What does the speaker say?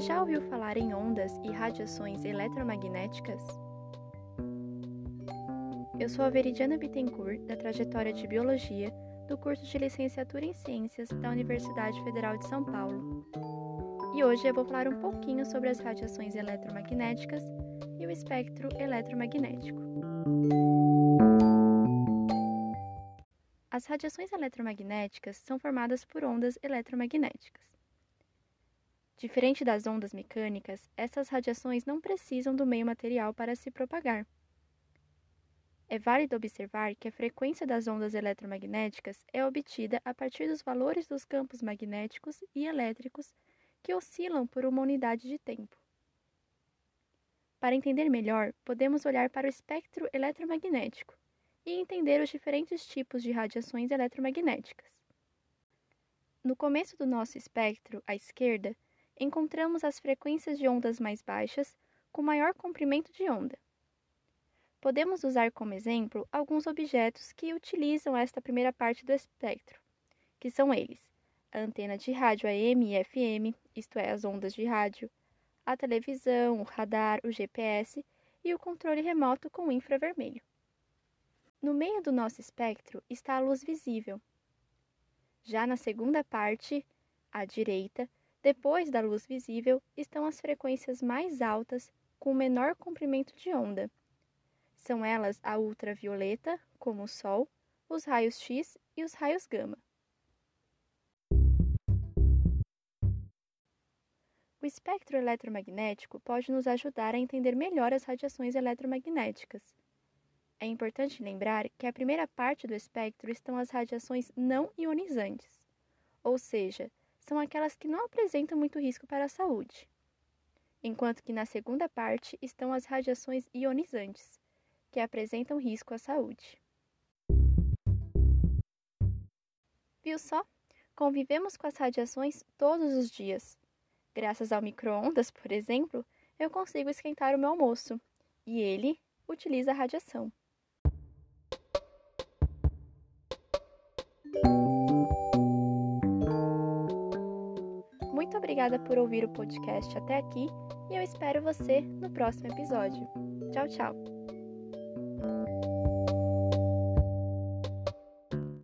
Já ouviu falar em ondas e radiações eletromagnéticas? Eu sou a Veridiana Bittencourt, da trajetória de Biologia, do curso de Licenciatura em Ciências da Universidade Federal de São Paulo. E hoje eu vou falar um pouquinho sobre as radiações eletromagnéticas e o espectro eletromagnético. As radiações eletromagnéticas são formadas por ondas eletromagnéticas. Diferente das ondas mecânicas, essas radiações não precisam do meio material para se propagar. É válido observar que a frequência das ondas eletromagnéticas é obtida a partir dos valores dos campos magnéticos e elétricos que oscilam por uma unidade de tempo. Para entender melhor, podemos olhar para o espectro eletromagnético e entender os diferentes tipos de radiações eletromagnéticas. No começo do nosso espectro, à esquerda, encontramos as frequências de ondas mais baixas com maior comprimento de onda. Podemos usar como exemplo alguns objetos que utilizam esta primeira parte do espectro, que são eles: a antena de rádio AM e FM, isto é, as ondas de rádio, a televisão, o radar, o GPS e o controle remoto com infravermelho. No meio do nosso espectro está a luz visível. Já na segunda parte, à direita, depois da luz visível, estão as frequências mais altas com menor comprimento de onda. São elas a ultravioleta, como o Sol, os raios X e os raios gama. O espectro eletromagnético pode nos ajudar a entender melhor as radiações eletromagnéticas. É importante lembrar que a primeira parte do espectro estão as radiações não ionizantes, ou seja, são aquelas que não apresentam muito risco para a saúde, enquanto que na segunda parte estão as radiações ionizantes, que apresentam risco à saúde. Viu só? Convivemos com as radiações todos os dias. Graças ao micro-ondas, por exemplo, eu consigo esquentar o meu almoço e ele utiliza a radiação. Obrigada por ouvir o podcast até aqui e eu espero você no próximo episódio. Tchau, tchau!